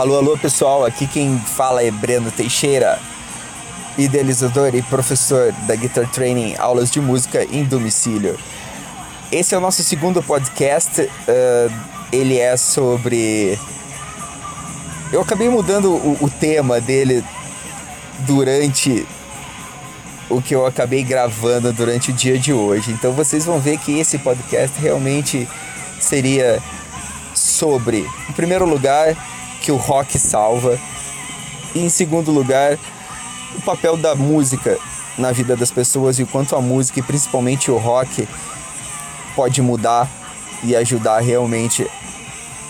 Alô, alô pessoal, aqui quem fala é Breno Teixeira, idealizador e professor da Guitar Training Aulas de Música em Domicílio. Esse é o nosso segundo podcast, uh, ele é sobre. Eu acabei mudando o, o tema dele durante o que eu acabei gravando durante o dia de hoje. Então vocês vão ver que esse podcast realmente seria sobre, em primeiro lugar, que o rock salva, e em segundo lugar, o papel da música na vida das pessoas e o quanto a música e principalmente o rock pode mudar e ajudar realmente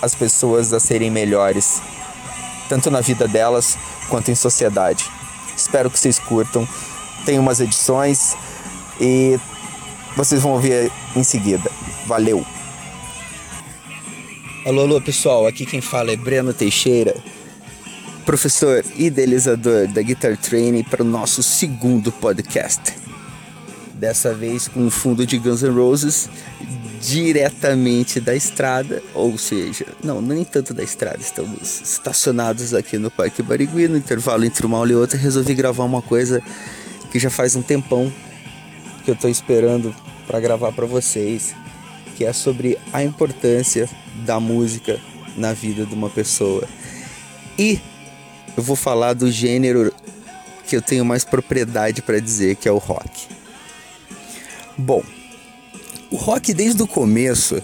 as pessoas a serem melhores, tanto na vida delas quanto em sociedade. Espero que vocês curtam. Tem umas edições e vocês vão ouvir em seguida. Valeu! Alô, alô pessoal, aqui quem fala é Breno Teixeira, professor idealizador da Guitar Training para o nosso segundo podcast. Dessa vez com o fundo de Guns N' Roses diretamente da estrada, ou seja, não, nem tanto da estrada, estamos estacionados aqui no Parque Barigui, no intervalo entre uma aula e outra, resolvi gravar uma coisa que já faz um tempão que eu estou esperando para gravar para vocês, que é sobre a importância da música na vida de uma pessoa. E eu vou falar do gênero que eu tenho mais propriedade para dizer, que é o rock. Bom, o rock desde o começo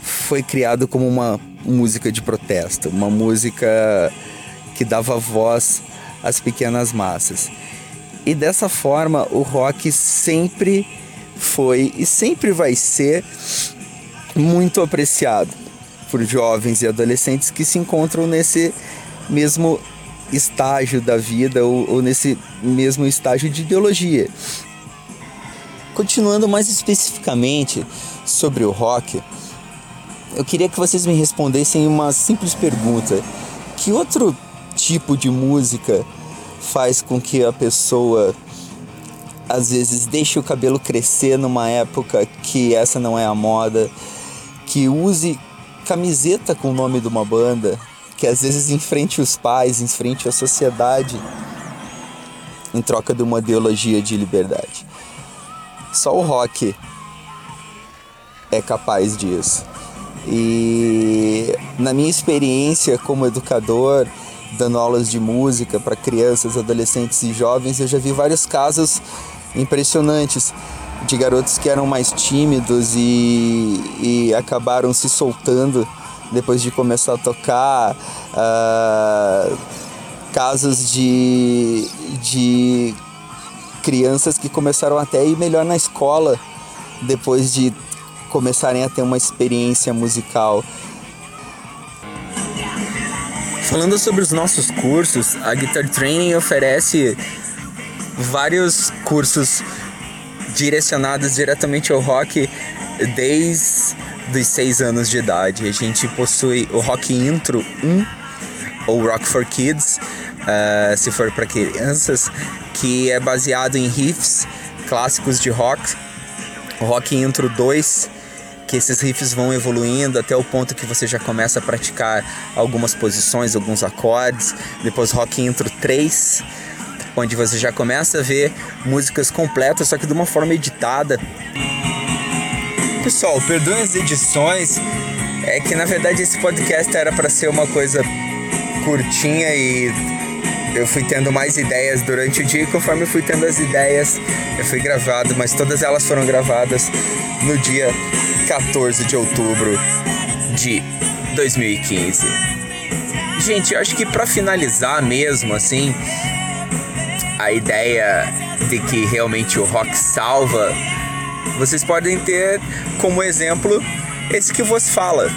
foi criado como uma música de protesto, uma música que dava voz às pequenas massas. E dessa forma, o rock sempre foi e sempre vai ser muito apreciado por jovens e adolescentes que se encontram nesse mesmo estágio da vida ou, ou nesse mesmo estágio de ideologia. Continuando mais especificamente sobre o rock, eu queria que vocês me respondessem uma simples pergunta: que outro tipo de música faz com que a pessoa às vezes deixe o cabelo crescer numa época que essa não é a moda, que use camiseta com o nome de uma banda, que às vezes enfrente os pais, enfrente a sociedade em troca de uma ideologia de liberdade. Só o rock é capaz disso. E na minha experiência como educador, dando aulas de música para crianças, adolescentes e jovens, eu já vi vários casos impressionantes de garotos que eram mais tímidos e, e acabaram se soltando depois de começar a tocar. Uh, casos de, de crianças que começaram até a ir melhor na escola depois de começarem a ter uma experiência musical. Falando sobre os nossos cursos, a Guitar Training oferece vários cursos direcionados diretamente ao rock desde os seis anos de idade. A gente possui o Rock Intro 1 ou Rock for Kids, uh, se for para crianças, que é baseado em riffs clássicos de rock. O Rock Intro 2, que esses riffs vão evoluindo até o ponto que você já começa a praticar algumas posições, alguns acordes. Depois Rock Intro 3, onde você já começa a ver músicas completas, só que de uma forma editada. Pessoal, perdoem as edições, é que na verdade esse podcast era para ser uma coisa curtinha e eu fui tendo mais ideias durante o dia e conforme eu fui tendo as ideias, eu fui gravado, mas todas elas foram gravadas no dia 14 de outubro de 2015. Gente, eu acho que para finalizar mesmo assim, a ideia de que realmente o rock salva, vocês podem ter como exemplo esse que vos fala,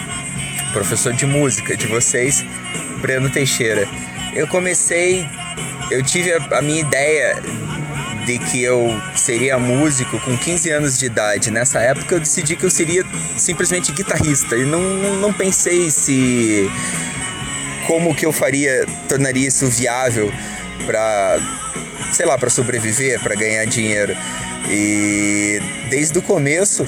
professor de música de vocês, Breno Teixeira. Eu comecei, eu tive a, a minha ideia de que eu seria músico com 15 anos de idade. Nessa época eu decidi que eu seria simplesmente guitarrista e não, não pensei se como que eu faria, tornaria isso viável para sei lá, para sobreviver, para ganhar dinheiro. E desde o começo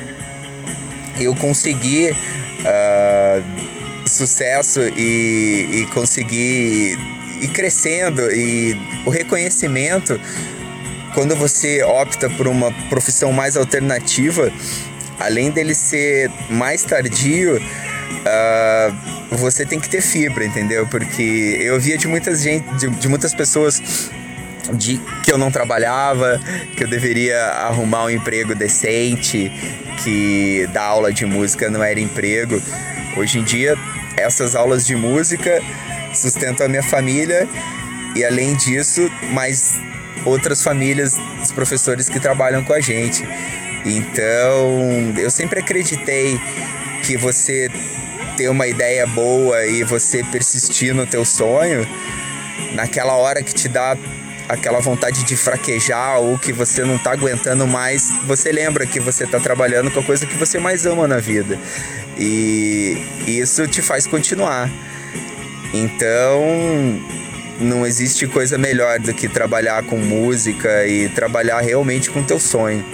eu consegui uh, sucesso e, e conseguir ir crescendo e o reconhecimento quando você opta por uma profissão mais alternativa, além dele ser mais tardio, uh, você tem que ter fibra, entendeu? Porque eu via de muitas gente, de, de muitas pessoas de que eu não trabalhava, que eu deveria arrumar um emprego decente, que dar aula de música não era emprego. Hoje em dia, essas aulas de música sustentam a minha família e além disso, mais outras famílias dos professores que trabalham com a gente. Então, eu sempre acreditei que você ter uma ideia boa e você persistir no teu sonho, naquela hora que te dá aquela vontade de fraquejar ou que você não tá aguentando mais, você lembra que você tá trabalhando com a coisa que você mais ama na vida. E isso te faz continuar. Então, não existe coisa melhor do que trabalhar com música e trabalhar realmente com teu sonho.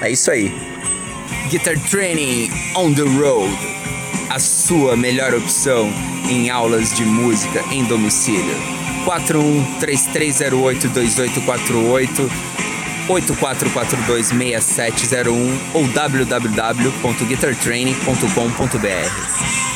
É isso aí. Guitar Training on the Road. A sua melhor opção em aulas de música em domicílio. 4133082848 84426701 ou www.guitartraining.com.br.